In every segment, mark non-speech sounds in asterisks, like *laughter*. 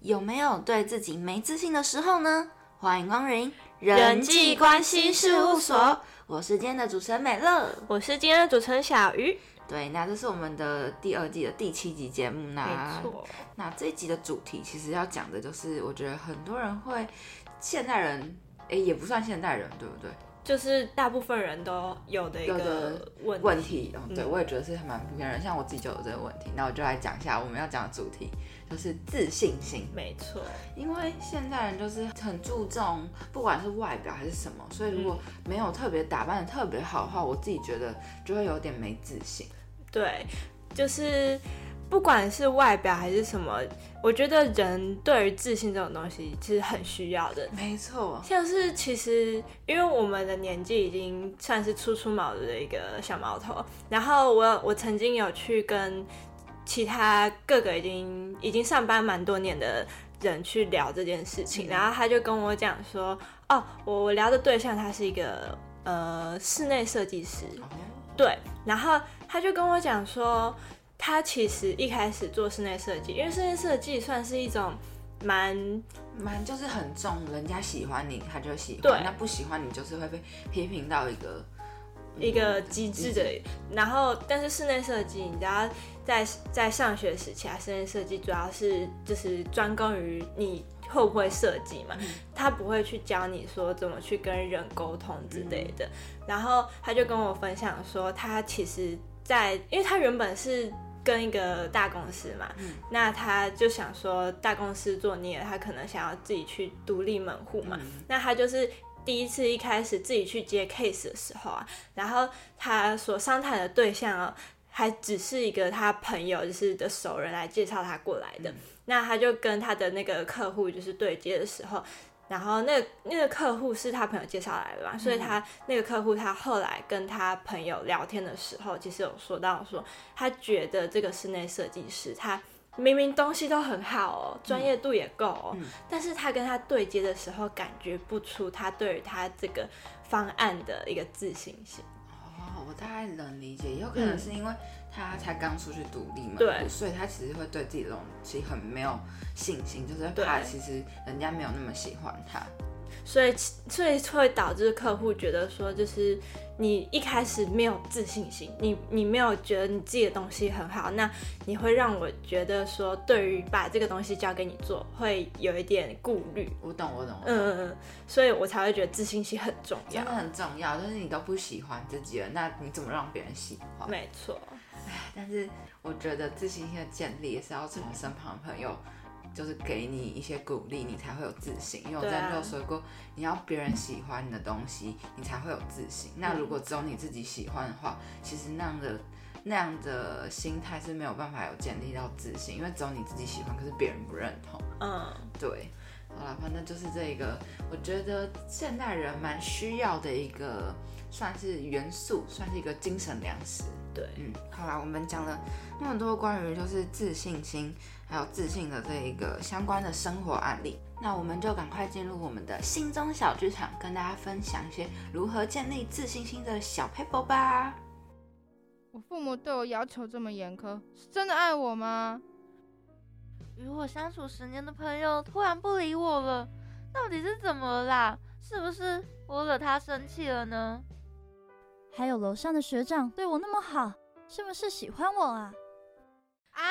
有没有对自己没自信的时候呢？欢迎光临人际关系事务所，我是今天的主持人美乐，我是今天的主持人小鱼。对，那这是我们的第二季的第七集节目。那没错，那这一集的主题其实要讲的就是，我觉得很多人会，现代人，哎，也不算现代人，对不对？就是大部分人都有的一个问问题。对，我也觉得是蛮普遍人，像我自己就有这个问题。那我就来讲一下我们要讲的主题，就是自信心。没错，因为现在人就是很注重，不管是外表还是什么，所以如果没有特别打扮的特别好的话，我自己觉得就会有点没自信。对，就是。不管是外表还是什么，我觉得人对于自信这种东西其实很需要的。没错，像是其实因为我们的年纪已经算是初出茅庐的一个小毛头，然后我我曾经有去跟其他各个已经已经上班蛮多年的人去聊这件事情，然后他就跟我讲说，哦，我我聊的对象他是一个呃室内设计师，对，然后他就跟我讲说。他其实一开始做室内设计，因为室内设计算是一种蛮蛮就是很重，人家喜欢你，他就喜欢；对，那不喜欢你，就是会被批评到一个一个机制的。然后，但是室内设计，你知道，在在上学时期啊，室内设计主要是就是专攻于你会不会设计嘛，他不会去教你说怎么去跟人沟通之类的。然后他就跟我分享说，他其实，在因为他原本是。跟一个大公司嘛，那他就想说大公司做孽，他可能想要自己去独立门户嘛。那他就是第一次一开始自己去接 case 的时候啊，然后他所商谈的对象啊，还只是一个他朋友就是的熟人来介绍他过来的。那他就跟他的那个客户就是对接的时候。然后那那个客户是他朋友介绍来的嘛，所以他那个客户他后来跟他朋友聊天的时候，其实有说到说，他觉得这个室内设计师他明明东西都很好哦，专业度也够哦，但是他跟他对接的时候，感觉不出他对于他这个方案的一个自信心。哦，我大概能理解，有可能是因为。他才刚出去独立嘛，对，所以他其实会对自己这种其实很没有信心，就是怕其实人家没有那么喜欢他。所以，所以会导致客户觉得说，就是你一开始没有自信心，你你没有觉得你自己的东西很好，那你会让我觉得说，对于把这个东西交给你做，会有一点顾虑。我懂，我懂，嗯嗯嗯，所以我才会觉得自信心很重要，真的很重要。就是你都不喜欢自己了，那你怎么让别人喜欢？没错。唉，但是我觉得自信心的建立也是要从身旁的朋友。就是给你一些鼓励，你才会有自信。因为我之前就说过，你要别人喜欢你的东西，你才会有自信。那如果只有你自己喜欢的话，其实那样的那样的心态是没有办法有建立到自信，因为只有你自己喜欢，可是别人不认同。嗯，对。好了，反正就是这一个，我觉得现代人蛮需要的一个，算是元素，算是一个精神粮食。对，嗯，好啦，我们讲了那么多关于就是自信心。还有自信的这一个相关的生活案例，那我们就赶快进入我们的心中小剧场，跟大家分享一些如何建立自信心的小 paper 吧。我父母对我要求这么严苛，是真的爱我吗？与我相处十年的朋友突然不理我了，到底是怎么了啦？是不是我惹他生气了呢？还有楼上的学长对我那么好，是不是喜欢我啊？啊，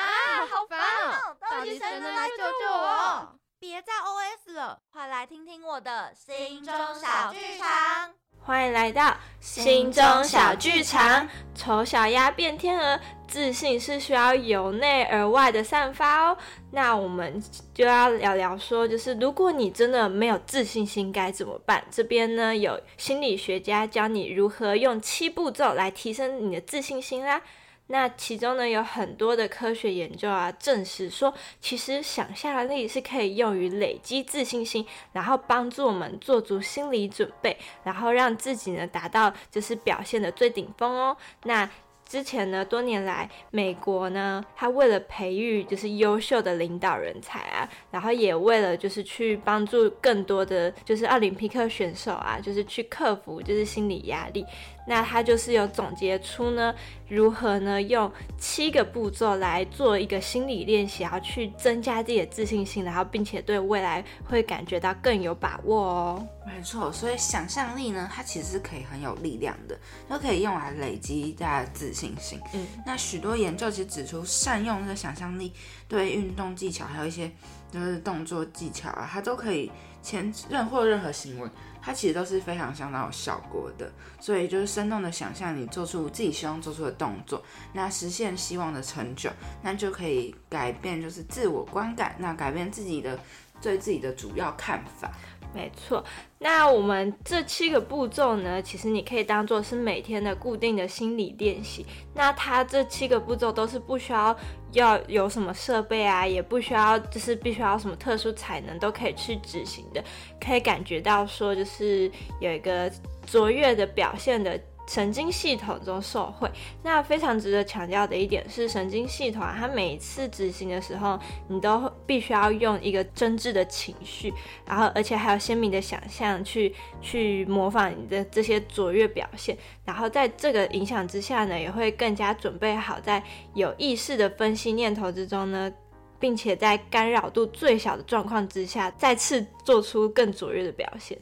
好烦哦！到底谁能来救救我？别再 OS 了，快来听听我的心中小剧场。欢迎来到心中小剧场。丑小鸭变天鹅，自信是需要由内而外的散发哦。那我们就要聊聊说，就是如果你真的没有自信心该怎么办？这边呢有心理学家教你如何用七步骤来提升你的自信心啦。那其中呢，有很多的科学研究啊，证实说，其实想象力是可以用于累积自信心，然后帮助我们做足心理准备，然后让自己呢达到就是表现的最顶峰哦。那之前呢，多年来，美国呢，他为了培育就是优秀的领导人才啊，然后也为了就是去帮助更多的就是奥林匹克选手啊，就是去克服就是心理压力。那他就是有总结出呢，如何呢用七个步骤来做一个心理练习，然后去增加自己的自信心，然后并且对未来会感觉到更有把握哦。没错，所以想象力呢，它其实是可以很有力量的，都可以用来累积大家的自信心。嗯，那许多研究其实指出，善用这个想象力，对运动技巧还有一些就是动作技巧啊，它都可以前任或任何行为。它其实都是非常相当有效果的，所以就是生动的想象你做出自己希望做出的动作，那实现希望的成就，那就可以改变就是自我观感，那改变自己的对自己的主要看法。没错，那我们这七个步骤呢，其实你可以当做是每天的固定的心理练习。那它这七个步骤都是不需要要有什么设备啊，也不需要就是必须要什么特殊才能都可以去执行的，可以感觉到说就是有一个卓越的表现的。神经系统中受贿，那非常值得强调的一点是，神经系统啊，它每一次执行的时候，你都必须要用一个真挚的情绪，然后而且还有鲜明的想象去去模仿你的这些卓越表现，然后在这个影响之下呢，也会更加准备好，在有意识的分析念头之中呢，并且在干扰度最小的状况之下，再次做出更卓越的表现。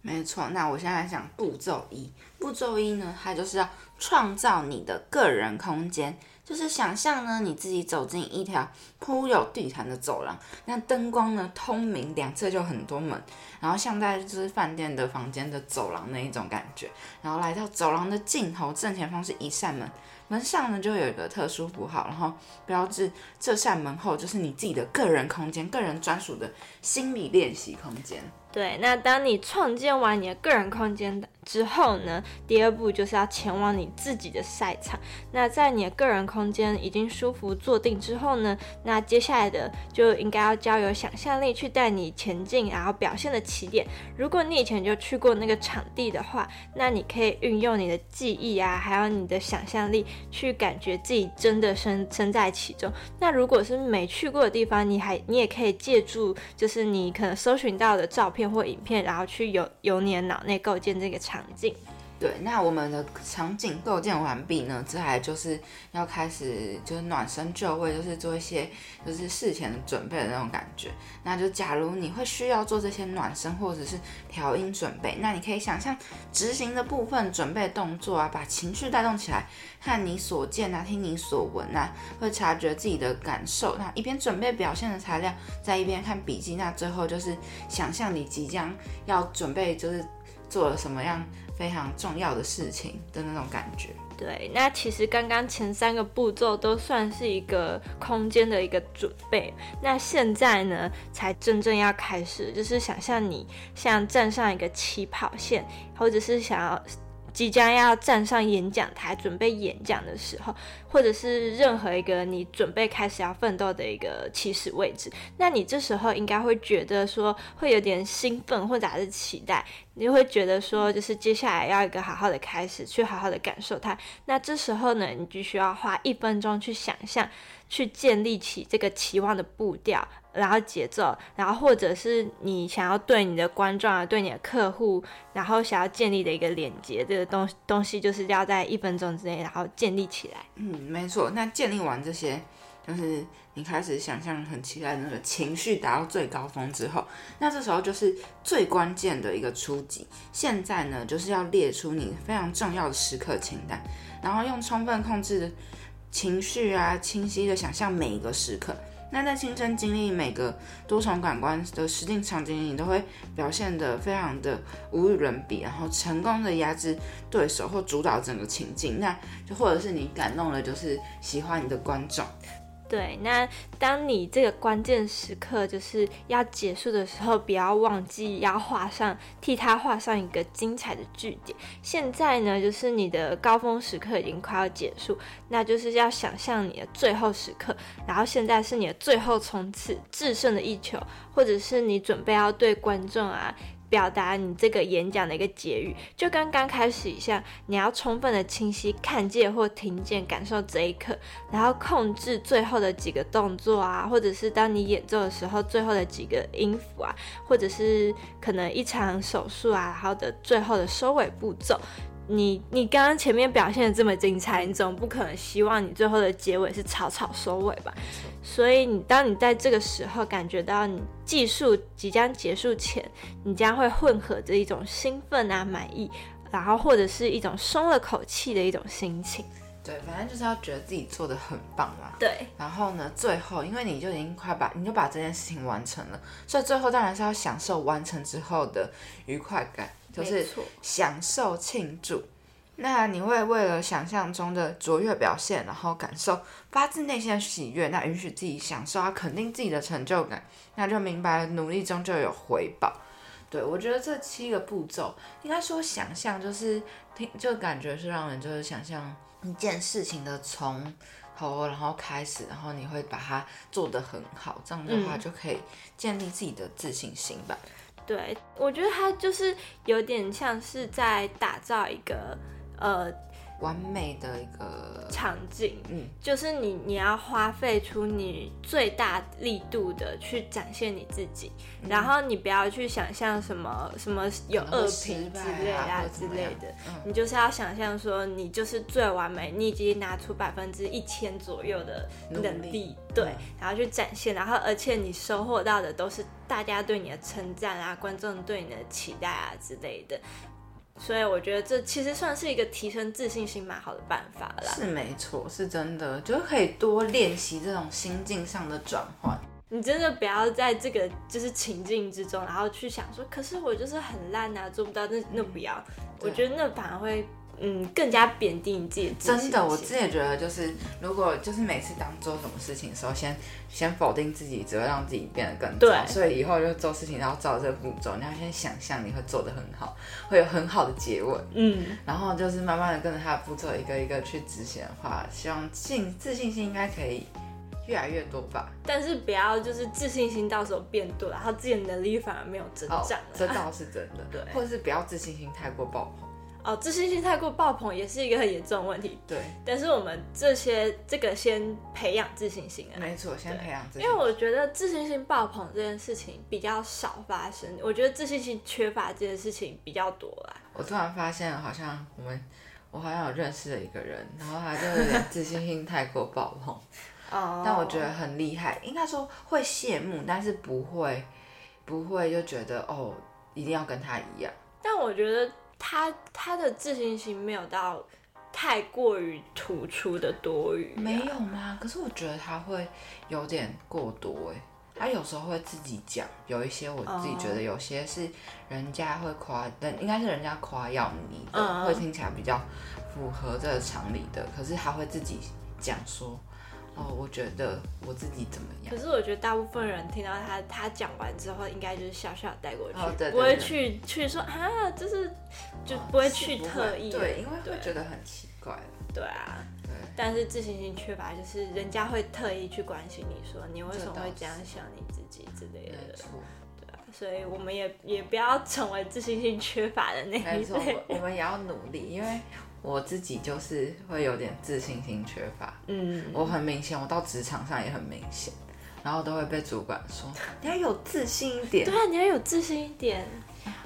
没错，那我现在讲步骤一。步骤一呢，它就是要创造你的个人空间，就是想象呢你自己走进一条铺有地毯的走廊，那灯光呢通明，两侧就很多门，然后像在就是饭店的房间的走廊那一种感觉，然后来到走廊的尽头正前方是一扇门，门上呢就有一个特殊符号，然后标志这扇门后就是你自己的个人空间，个人专属的心理练习空间。对，那当你创建完你的个人空间的之后呢，第二步就是要前往你自己的赛场。那在你的个人空间已经舒服坐定之后呢，那接下来的就应该要交由想象力去带你前进，然后表现的起点。如果你以前就去过那个场地的话，那你可以运用你的记忆啊，还有你的想象力去感觉自己真的身身在其中。那如果是没去过的地方，你还你也可以借助就是你可能搜寻到的照片。或影片，然后去由由你的脑内构建这个场场景。对，那我们的场景构建完毕呢，接下来就是要开始就是暖身就位，就是做一些就是事前的准备的那种感觉。那就假如你会需要做这些暖身或者是调音准备，那你可以想象执行的部分准备动作啊，把情绪带动起来，看你所见啊，听你所闻啊，会察觉自己的感受。那一边准备表现的材料，在一边看笔记。那最后就是想象你即将要准备就是做了什么样。非常重要的事情的那种感觉。对，那其实刚刚前三个步骤都算是一个空间的一个准备，那现在呢，才真正要开始，就是想象你像站上一个起跑线，或者是想要。即将要站上演讲台准备演讲的时候，或者是任何一个你准备开始要奋斗的一个起始位置，那你这时候应该会觉得说会有点兴奋或者还是期待，你会觉得说就是接下来要一个好好的开始，去好好的感受它。那这时候呢，你就需要花一分钟去想象，去建立起这个期望的步调。然后节奏，然后或者是你想要对你的观众啊，对你的客户，然后想要建立的一个连接，这个东东西就是要在一分钟之内，然后建立起来。嗯，没错。那建立完这些，就是你开始想象很期待那个情绪达到最高峰之后，那这时候就是最关键的一个初级。现在呢，就是要列出你非常重要的时刻清单，然后用充分控制情绪啊，清晰的想象每一个时刻。那在亲身经历每个多重感官的实境场景，你都会表现得非常的无与伦比，然后成功的压制对手或主导整个情境，那就或者是你感动了，就是喜欢你的观众。对，那当你这个关键时刻就是要结束的时候，不要忘记要画上替他画上一个精彩的句点。现在呢，就是你的高峰时刻已经快要结束，那就是要想象你的最后时刻，然后现在是你的最后冲刺、制胜的一球，或者是你准备要对观众啊。表达你这个演讲的一个结语，就跟刚开始一样，你要充分的清晰看见或听见，感受这一刻，然后控制最后的几个动作啊，或者是当你演奏的时候，最后的几个音符啊，或者是可能一场手术啊，然后的最后的收尾步骤。你你刚刚前面表现的这么精彩，你总不可能希望你最后的结尾是草草收尾吧？所以你当你在这个时候感觉到你技术即将结束前，你将会混合着一种兴奋啊、满意，然后或者是一种松了口气的一种心情。对，反正就是要觉得自己做的很棒嘛。对。然后呢，最后因为你就已经快把你就把这件事情完成了，所以最后当然是要享受完成之后的愉快感。就是享受庆祝，那你会为了想象中的卓越表现，然后感受发自内心的喜悦，那允许自己享受，要肯定自己的成就感，那就明白了努力中就有回报。对我觉得这七个步骤，应该说想象就是听，就感觉是让人就是想象一件事情的从头然后开始，然后你会把它做得很好，这样的话就可以建立自己的自信心吧。对，我觉得他就是有点像是在打造一个呃完美的一个场景，嗯，就是你你要花费出你最大力度的去展现你自己，然后你不要去想象什么什么有恶评之类啊之类的，你就是要想象说你就是最完美，你已经拿出百分之一千左右的能力。对，然后去展现，然后而且你收获到的都是大家对你的称赞啊，观众对你的期待啊之类的，所以我觉得这其实算是一个提升自信心蛮好的办法啦。是没错，是真的，就是可以多练习这种心境上的转换。你真的不要在这个就是情境之中，然后去想说，可是我就是很烂啊，做不到，那那不要，我觉得那反而会。嗯，更加贬低你自己。真的，我自己也觉得，就是如果就是每次当做什么事情的时候，先先否定自己，只会让自己变得更糟。所以以后就做事情然后照这个步骤，你要先想象你会做的很好，会有很好的结尾。嗯，然后就是慢慢的跟着他的步骤一个一个去执行的话，希望信自信心应该可以越来越多吧。但是不要就是自信心到时候变多，然后自己的能力反而没有增长。这倒是真的。*laughs* 对，或者是不要自信心太过爆棚。哦，自信心太过爆棚也是一个很严重的问题。对，但是我们这些这个先培养自信心啊。没错，先培养自信。因为我觉得自信心爆棚这件事情比较少发生，我觉得自信心缺乏这件事情比较多啦。我突然发现，好像我们我好像有认识了一个人，然后他就有点自信心太过爆棚。*laughs* 哦。但我觉得很厉害，应该说会羡慕，但是不会不会就觉得哦，一定要跟他一样。但我觉得。他他的自信心没有到太过于突出的多余，没有吗？可是我觉得他会有点过多哎，他有时候会自己讲，有一些我自己觉得有些是人家会夸，但应该是人家夸耀你的，会听起来比较符合这个常理的，可是他会自己讲说。哦，我觉得我自己怎么样？可是我觉得大部分人听到他他讲完之后，应该就是笑笑带过去，不会去去说啊，就是就不会去特意，对，因为会觉得很奇怪。对啊，对。但是自信心缺乏，就是人家会特意去关心你说你为什么会这样想你自己之类的。对啊，所以我们也也不要成为自信心缺乏的那一类。我们也要努力，因为。我自己就是会有点自信心缺乏，嗯，我很明显，我到职场上也很明显，然后都会被主管说 *laughs* 你要有自信一点，对啊，你要有自信一点。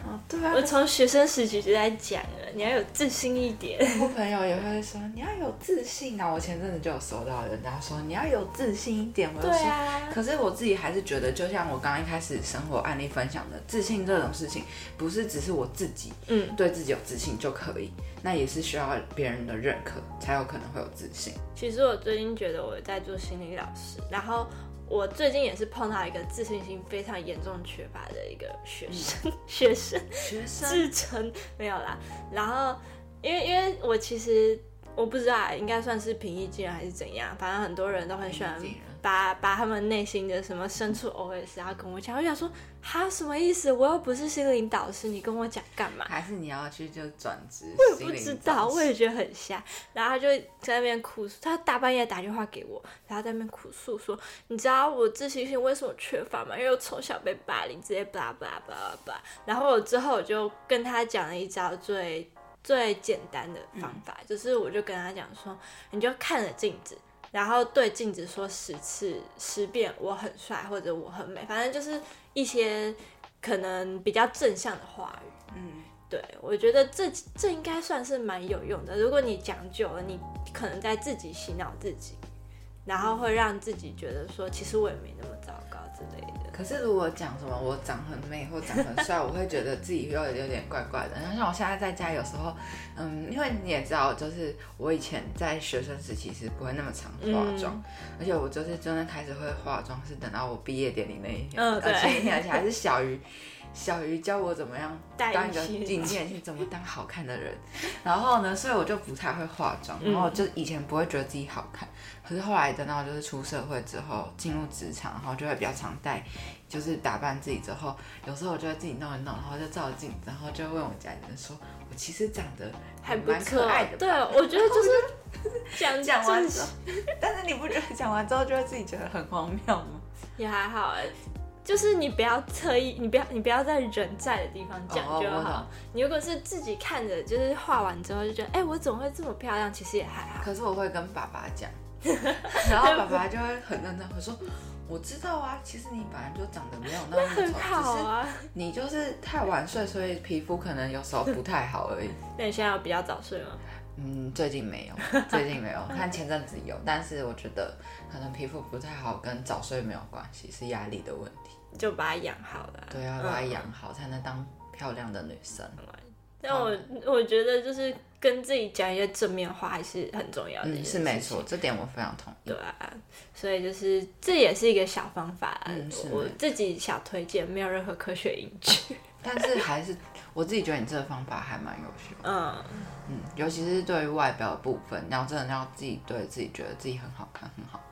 哦，对啊，我从学生时期就在讲了，你要有自信一点。我朋友也会说你要有自信啊。我前阵子就有收到人家说你要有自信一点，我就说，可是我自己还是觉得，就像我刚刚一开始生活案例分享的，自信这种事情，不是只是我自己，嗯，对自己有自信就可以，那也是需要别人的认可，才有可能会有自信。其实我最近觉得我在做心理老师，然后。我最近也是碰到一个自信心非常严重缺乏的一个学生，*laughs* 学生，学生自称没有啦。然后，因为因为我其实我不知道，应该算是平易近人还是怎样，反正很多人都很喜欢。把把他们内心的什么深处 OS 然后跟我讲，我想说哈什么意思？我又不是心灵导师，你跟我讲干嘛？还是你要去就转职？我也不知道，我也觉得很瞎。然后他就在那边哭诉，他大半夜打电话给我，然后在那边哭诉说，你知道我自信心为什么缺乏吗？因为我从小被霸凌，直接巴拉巴拉巴拉巴拉。然后我之后我就跟他讲了一招最最简单的方法，就是我就跟他讲说，你就看着镜子。然后对镜子说十次十遍我很帅或者我很美，反正就是一些可能比较正向的话语。嗯，对，我觉得这这应该算是蛮有用的。如果你讲久了，你可能在自己洗脑自己，然后会让自己觉得说，其实我也没那么糟糕之类的。可是如果讲什么我长很美或长很帅，我会觉得自己又有点怪怪的。*laughs* 然后像我现在在家有时候，嗯，因为你也知道，就是我以前在学生时期是不会那么常化妆，嗯而且我就是真的开始会化妆是等到我毕业典礼那一天，嗯而且，而且还是小鱼。小鱼教我怎么样戴当一个隐形镜面镜，怎么当好看的人。然后呢，所以我就不太会化妆，然后就以前不会觉得自己好看，可是后来等到就是出社会之后，进入职场，然后就会比较常戴，就是打扮自己之后，有时候我就会自己弄一弄，然后就照镜子，然后就问我家里人说，我其实长得蛮还蛮可爱的吧。对，我觉得 *laughs* 就是讲讲完之后，*laughs* 但是你不觉得讲完之后就会自己觉得很荒谬吗？也还好哎，就是你不要特意，你不要你不要在人在的地方讲就好。你如果是自己看着，就是画完之后就觉得，哎、我怎么会这么漂亮？其实也还好。可是我会跟爸爸讲，*laughs* 然后爸爸就会很认真会说。我知道啊，其实你本来就长得没有那么 *laughs* 好啊。只是你就是太晚睡，所以皮肤可能有时候不太好而已。*laughs* 那你现在有比较早睡吗？嗯，最近没有，最近没有，看前阵子有，但是我觉得可能皮肤不太好，跟早睡没有关系，是压力的问题。就把它养好了啊。对，啊把它嗯养好，才能当漂亮的女生。但我我觉得就是跟自己讲一些正面话还是很重要的嗯，事是没情错，这点我非常同意对。啊，所以就是这也是一个小方法啊，嗯是我自己小推荐，没有任何科学依据。*laughs* 但是还是我自己觉得你这个方法还蛮有效。嗯，嗯，尤其是对于外表的部分，你要真的要自己对自己觉得自己很好看，很好看。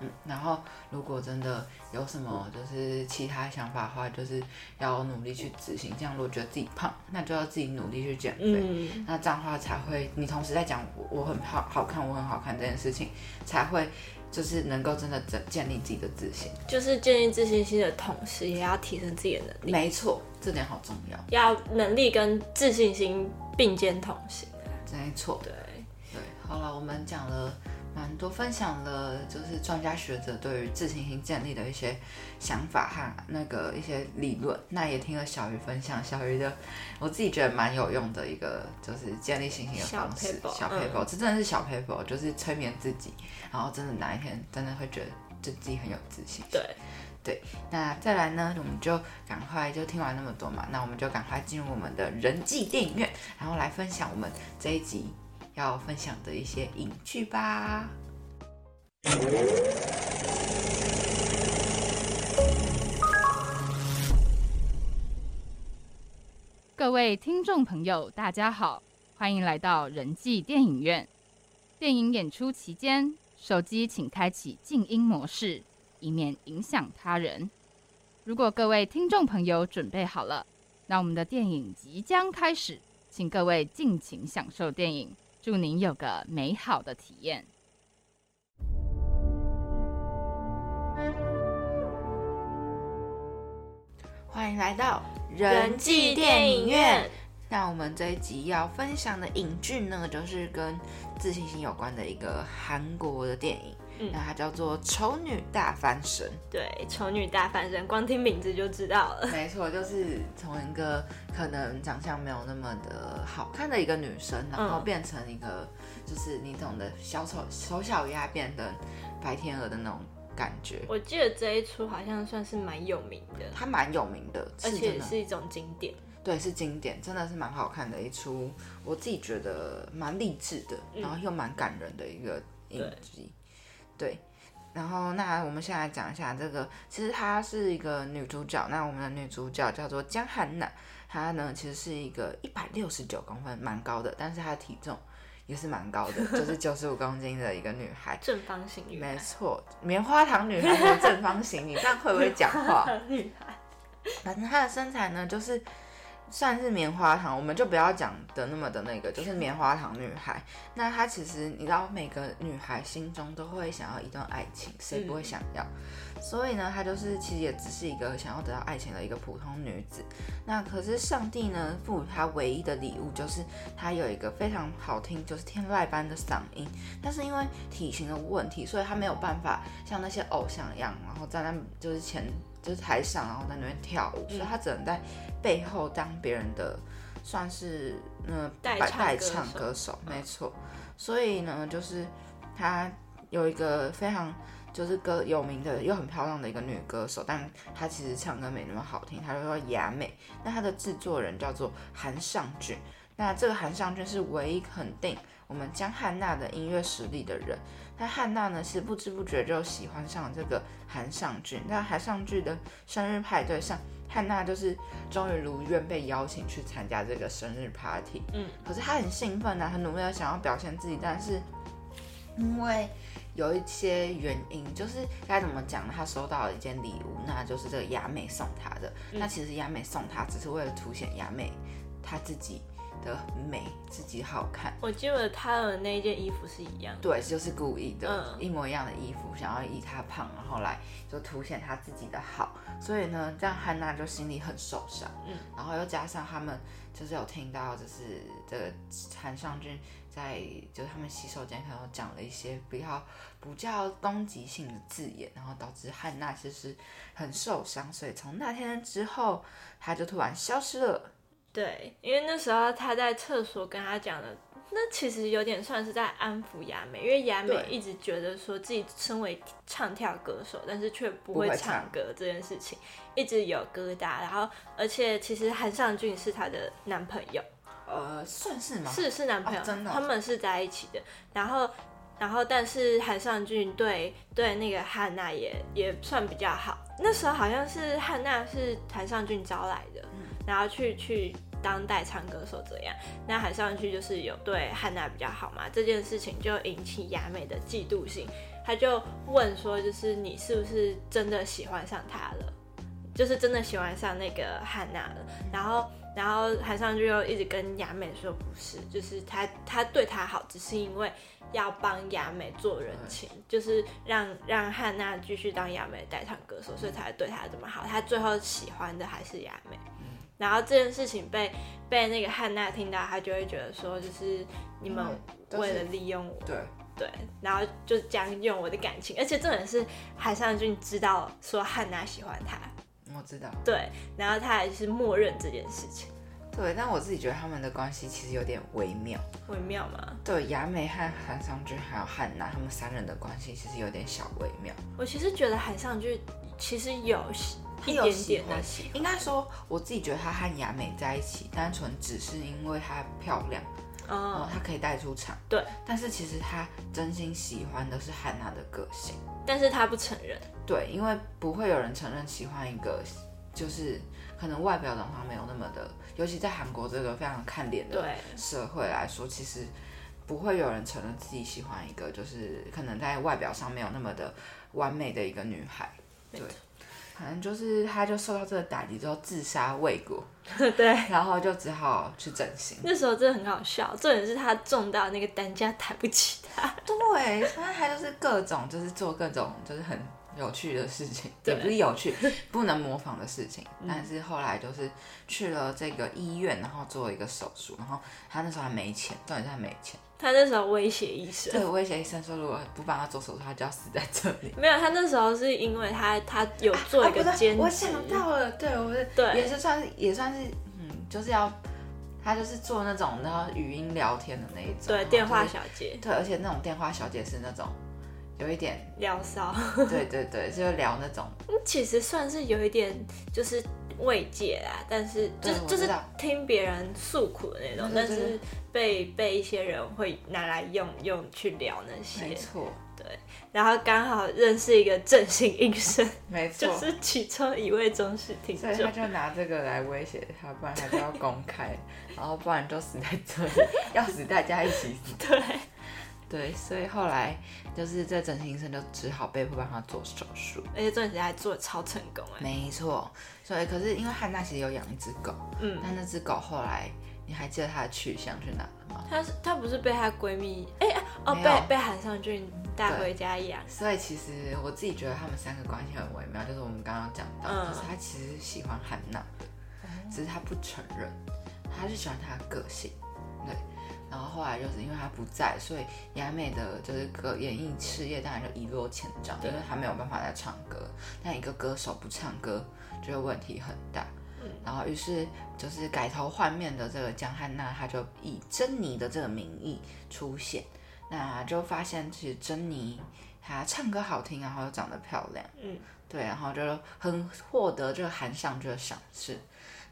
嗯，然后如果真的有什么就是其他想法的话，就是要努力去执行。这样如果觉得自己胖，那就要自己努力去减肥。嗯，那这样的话才会，你同时在讲我我很好好看，我很好看这件事情，才会就是能够真的建建立自己的自信。就是建立自信心的同时，也要提升自己的能力，没错，这点好重要。要能力跟自信心并肩同行啊。没错，对，对，好了，我们讲了蛮多，分享了就是专家学者对于自信心建立的一些想法和那个一些理论。那也听了小鱼分享小鱼的，我自己觉得蛮有用的一个就是建立信心的方式。小 paper，这真的是小 paper，就是催眠自己，然后真的哪一天真的会觉得对自己很有自信。对对，那再来呢，我们就赶快就听完那么多嘛，那我们就赶快进入我们的人际电影院，然后来分享我们这一集要分享的一些影剧吧。各位听众朋友，大家好，欢迎来到人际电影院。电影演出期间，手机请开启静音模式，以免影响他人。如果各位听众朋友准备好了，那我们的电影即将开始，请各位尽情享受电影，祝您有个美好的体验。欢迎来到人际电影院。那我们这一集要分享的影剧呢，就是跟自信心有关的一个韩国的电影，嗯那它叫做《丑女大翻身》。对，丑女大翻身，光听名字就知道了。*laughs* 没错，就是从一个可能长相没有那么的好看的一个女生，然后嗯变成一个就是你懂的小丑丑小鸭变成白天鹅的那种感觉。我记得这一出好像算是蛮有名的，它蛮有名的，而且是一种经典。对，是经典，真的是蛮好看的一出，我自己觉得蛮励志的，嗯然后又蛮感人的一个影集。对，然后那我们现在讲一下这个，其实她是一个女主角，那我们的女主角叫做江汉娜，她呢其实是一个一百六十九公分，蛮高的，但是她的体重也是蛮高的，就是九十五公斤的一个女孩。*laughs* 正方形女孩没错，棉花糖女孩和正方形，你这样会不会讲话？*laughs* 女孩，反正她的身材呢，就是算是棉花糖，我们就不要讲的那么的那个，就是棉花糖女孩。那她其实你知道，每个女孩心中都会想要一段爱情，谁不会想要？所以呢，她就是其实也只是一个想要得到爱情的一个普通女子。那可是上帝呢赋予她唯一的礼物，就是她有一个非常好听，就是天籁般的嗓音。但是因为体型的问题，所以她没有办法像那些偶像一样，然后在那就是前就是台上，然后在那边跳舞，所以他只能在背后当别人的算是嗯代唱代唱歌手，没错。所以呢，就是他有一个非常就是歌有名的又很漂亮的一个女歌手，但她其实唱歌没那么好听，她就说雅美。那她的制作人叫做韩尚俊，那这个韩尚俊是唯一肯定我们江汉娜的音乐实力的人。那汉娜呢，是不知不觉就喜欢上这个韩尚俊。那韩尚俊的生日派对上，汉娜就是终于如愿被邀请去参加这个生日 party。嗯，可是她很兴奋啊，很努力的想要表现自己，但是因为有一些原因，就是该怎么讲呢？她收到了一件礼物，那就是这个雅美送她的。嗯那其实雅美送她只是为了凸显雅美她自己的美，自己好看。我记得他的那一件衣服是一样的。对，就是故意的，嗯一模一样的衣服，想要以她胖，然后来就凸显她自己的好。所以呢，这样汉娜就心里很受伤。嗯，然后又加上他们就是有听到，就是这个韩尚君在就是他们洗手间可能有讲了一些比较不叫攻击性的字眼，然后导致汉娜其实很受伤。所以从那天之后，他就突然消失了。对，因为那时候他在厕所跟他讲的，那其实有点算是在安抚雅美，因为雅美一直觉得说自己身为唱跳歌手，但是却不会唱唱歌这件事情，一直有疙瘩。然后，而且其实韩尚俊是她的男朋友，呃，算是吗？是是男朋友，哦真的哦他们是在一起的。然后，然后但是韩尚俊对对那个汉娜也也算比较好。那时候好像是汉娜是韩尚俊招来的，嗯然后去去当代唱歌手这样。那韩尚俊就是有对汉娜比较好嘛，这件事情就引起雅美的嫉妒心，他就问说，就是你是不是真的喜欢上他了？就是真的喜欢上那个汉娜了，然后然后韩尚俊又一直跟雅美说不是，就是他他对她好，只是因为要帮雅美做人情，就是让让汉娜继续当雅美的代唱歌手，所以才对她这么好。他最后喜欢的还是雅美。然后这件事情被被那个汉娜听到，她就会觉得说，就是你们为了利用我，对，对，然后就将用我的感情，而且重点是海上俊知道说汉娜喜欢他，我知道。对，然后他还是默认这件事情，对，但我自己觉得他们的关系其实有点微妙。微妙嘛。对，雅美和韩尚俊还有汉娜他们三人的关系其实有点小微妙。我其实觉得韩尚俊其实有一点有喜欢点的喜欢，应该说，我自己觉得他和雅美在一起，单纯只是因为她漂亮，哦，哦，她可以带出场。对，但是其实他真心喜欢的是汉娜的个性。但是他不承认，对，因为不会有人承认喜欢一个，就是可能外表长相没有那么的，尤其在韩国这个非常看脸的对社会来说，其实不会有人承认自己喜欢一个，就是可能在外表上没有那么的完美的一个女孩。对反正就是他就受到这个打击之后自杀未果，*laughs* 对。*laughs* 然后就只好去整形。那时候真的很好笑，重点是他重到那个担架抬不起他，*laughs* 对，反正他就是各种就是做各种就是很有趣的事情，也不是有趣，不能模仿的事情。但是后来就是去了这个医院，然后做一个手术，然后他那时候还没钱，重点是他没钱，他那时候威胁医生，对，威胁医生说如果不帮他做手术，他就要死在这里。*laughs* 没有，他那时候是因为他他有做一个兼职，我想到了，对我是对。也是算是也算是嗯，就是要他就是做那种然后语音聊天的那一种，对电话就是小姐。对，而且那种电话小姐是那种有一点，聊骚，对对对，就是聊那种。其实算是有一点就是慰藉啦，但是就是就是听别人诉苦的那种，但是被被一些人会拿来用用去聊那些，没错。对，然后刚好认识一个正形医生，*laughs* 没错，就是其中一位忠实听所以他，就拿这个来威胁他，不然他就要公开，然后不然就死在这里，*laughs* 要死大家一起死。对，对，所以后来就是这整形医生就只好被迫帮他做手术。而且重点是还做的超成功哎，没错，所以可是因为汉娜其实有养一只狗，嗯，但那只狗后来你还记得它的去向去哪了吗？她是她不是被她闺蜜哎、啊哦没有。被被韩尚俊带回家养，所以其实我自己觉得他们三个关系很微妙，就是我们刚刚讲到，嗯。就是他其实喜欢汉娜的，只是他不承认，他是喜欢她的个性，对。然后后来就是因为他不在，所以雅美的就是歌演艺事业当然就一落千丈，因为他没有办法再唱歌。但一个歌手不唱歌，这个问题很大。嗯然后于是就是改头换面的这个江汉娜，她就以珍妮的这个名义出现，那就发现其实珍妮她唱歌好听，然后又长得漂亮，嗯，对，然后就很获得这个韩尚这个赏识。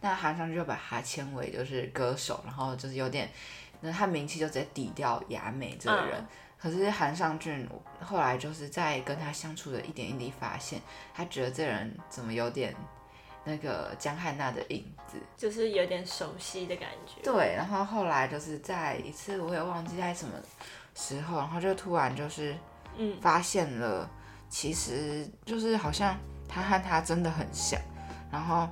那韩尚就把她签为就是歌手，然后就是有点，那他名气就直接抵掉雅美这个人。可是韩尚俊后来就是在跟他相处的一点一滴，发现他觉得这人怎么有点。那个江汉娜的影子，就是有点熟悉的感觉。对，然后后来就是在一次，我也忘记在什么时候，然后就突然就是，嗯，发现了，其实就是好像他和他真的很像。然后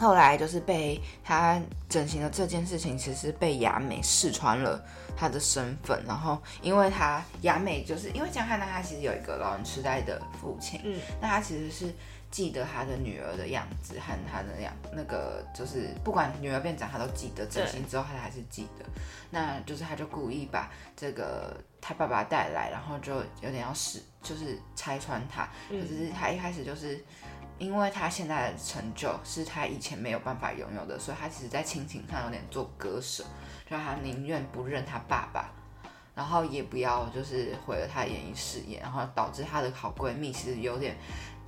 后来就是被他整形的这件事情，其实被雅美试穿了他的身份。然后因为他雅美就是因为江汉娜，他其实有一个老人痴呆的父亲，嗯，那他其实是。记得他的女儿的样子和他的样，那个就是不管女儿变长，他都记得。整形之后，他还是记得。那就是他就故意把这个他爸爸带来，然后就有点要试，就是拆穿他。可是他一开始就是因为他现在的成就是他以前没有办法拥有的，所以他其实在亲情上有点做割舍，就他宁愿不认他爸爸，然后也不要就是毁了他的演艺事业，然后导致她的好闺蜜其实有点。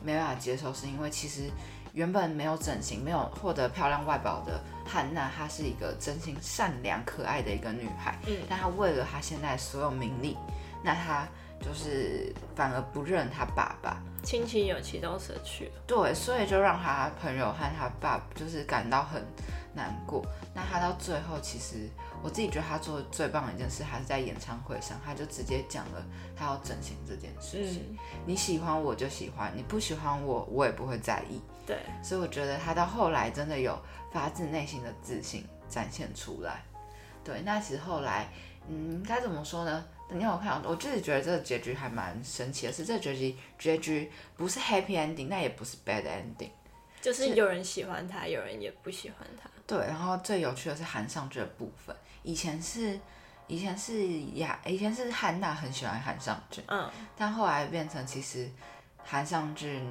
没办法接受，是因为其实原本没有整形、没有获得漂亮外表的汉娜，她是一个真心善良、可爱的一个女孩。嗯，但她为了她现在所有名利，那她就是反而不认他爸爸，亲情友情都舍去了。对，所以就让他朋友和他爸就是感到很难过。那他到最后其实。我自己觉得他做的最棒的一件事，还是在演唱会上，他就直接讲了他要整形这件事情。你喜欢我就喜欢，你不喜欢我，我也不会在意。对，所以我觉得他到后来真的有发自内心的自信展现出来。对，那其实后来，嗯，该怎么说呢？你有看，我自己觉得这个结局还蛮神奇的，是这个结局结局不是 happy ending，那也不是 bad ending，就是有人喜欢他，有人也不喜欢他。对，然后最有趣的是韩尚这部分。以前是，以前是雅，以前是汉娜很喜欢韩尚俊，嗯，但后来变成其实韩尚俊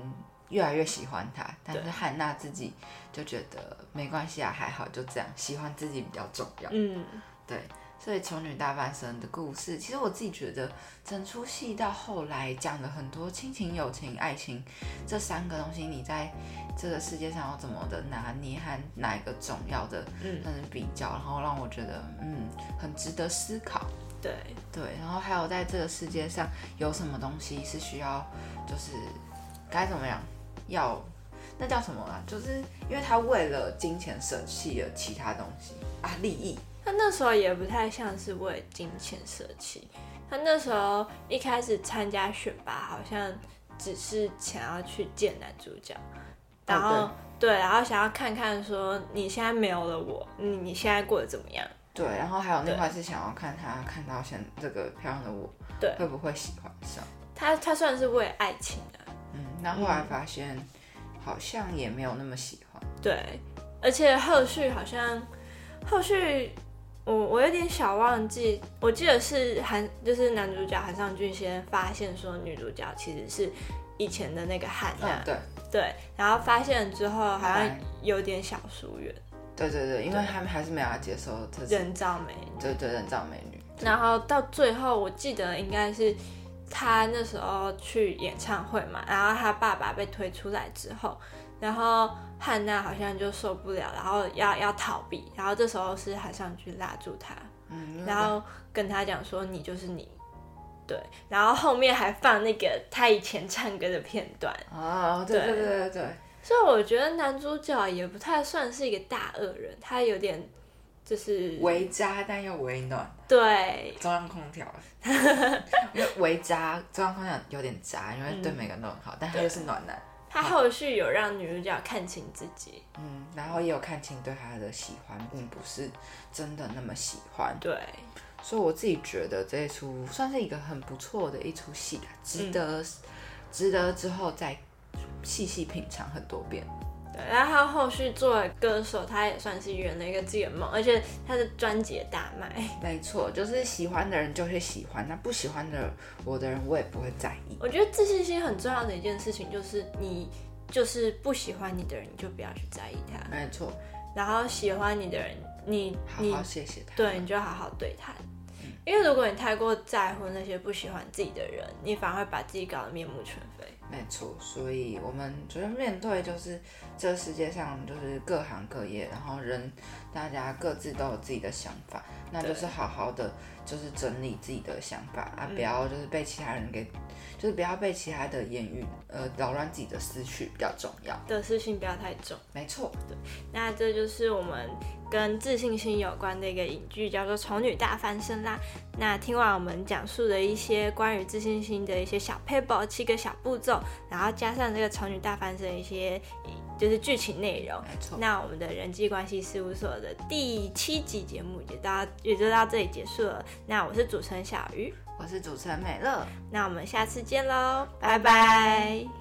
越来越喜欢他，但是汉娜自己就觉得没关系啊，还好就这样，喜欢自己比较重要，嗯，对。所以《丑女大半生》的故事，其实我自己觉得，整出戏到后来讲了很多亲情、友情、爱情这三个东西，你在这个世界上要怎么的拿捏和哪一个重要的，嗯，比较，然后让我觉得，嗯，很值得思考。对对，然后还有在这个世界上有什么东西是需要，就是该怎么样，要那叫什么啊？就是因为他为了金钱舍弃了其他东西啊，利益。他那时候也不太像是为金钱舍弃，他那时候一开始参加选拔，好像只是想要去见男主角，然后对，然后想要看看说你现在没有了我，你你现在过得怎么样？对，然后还有那块是想要看他看到现这个漂亮的我，对，会不会喜欢上他？他算是为爱情的，嗯，那后来发现好像也没有那么喜欢，对，而且后续好像后续。我我有点小忘记，我记得是韩，就是男主角韩尚俊先发现说女主角其实是以前的那个汉娜，对。对，然后发现了之后好像有点小疏远，对对对，因为他们还是没有接受人造美女，对对人造美女，然后到最后我记得应该是他那时候去演唱会嘛，然后他爸爸被推出来之后。然后汉娜好像就受不了，然后要要逃避，然后这时候是海上去拉住他，嗯，然后跟他讲说你就是你，对，然后后面还放那个他以前唱歌的片段，哦，对对对对对，所以我觉得男主角也不太算是一个大恶人，他有点就是微渣但又微暖，对，中央空调，*laughs* 因为微渣中央空调有点渣，因为对每个人都很好，但他又是暖男。他后续有让女主角看清自己，嗯，然后也有看清对他的喜欢，并不是真的那么喜欢。对，所以我自己觉得这一出算是一个很不错的一出戏，值得值得之后再细细品尝很多遍。对，然后他后续作为歌手，他也算是圆了一个自己的梦，而且他的专辑也大卖。*laughs* 没错，就是喜欢的人就会喜欢，那不喜欢的我的人我也不会在意。我觉得自信心很重要的一件事情就是你就是不喜欢你的人，你就不要去在意他。没错，然后喜欢你的人，你你好好谢谢他。对，你就好好对他。因为如果你太过在乎那些不喜欢自己的人，你反而会把自己搞得面目全非。没错，所以我们觉得面对就是这个世界上就是各行各业，然后人大家各自都有自己的想法，那就是好好的就是整理自己的想法啊，不要就是被其他人给，就是不要被其他的言语呃扰乱自己的思绪比较重要。的事情不要太重。没错，对那这就是我们跟自信心有关的一个影剧，叫做《丑女大翻身》啦。那听完我们讲述的一些关于自信心的一些小 paper 七个小步骤，然后加上这个丑女大翻身的一些就是剧情内容，没错。那我们的人际关系事务所的第七集节目也到也就到这里结束了。那我是主持人小鱼，我是主持人美乐，那我们下次见喽，拜拜。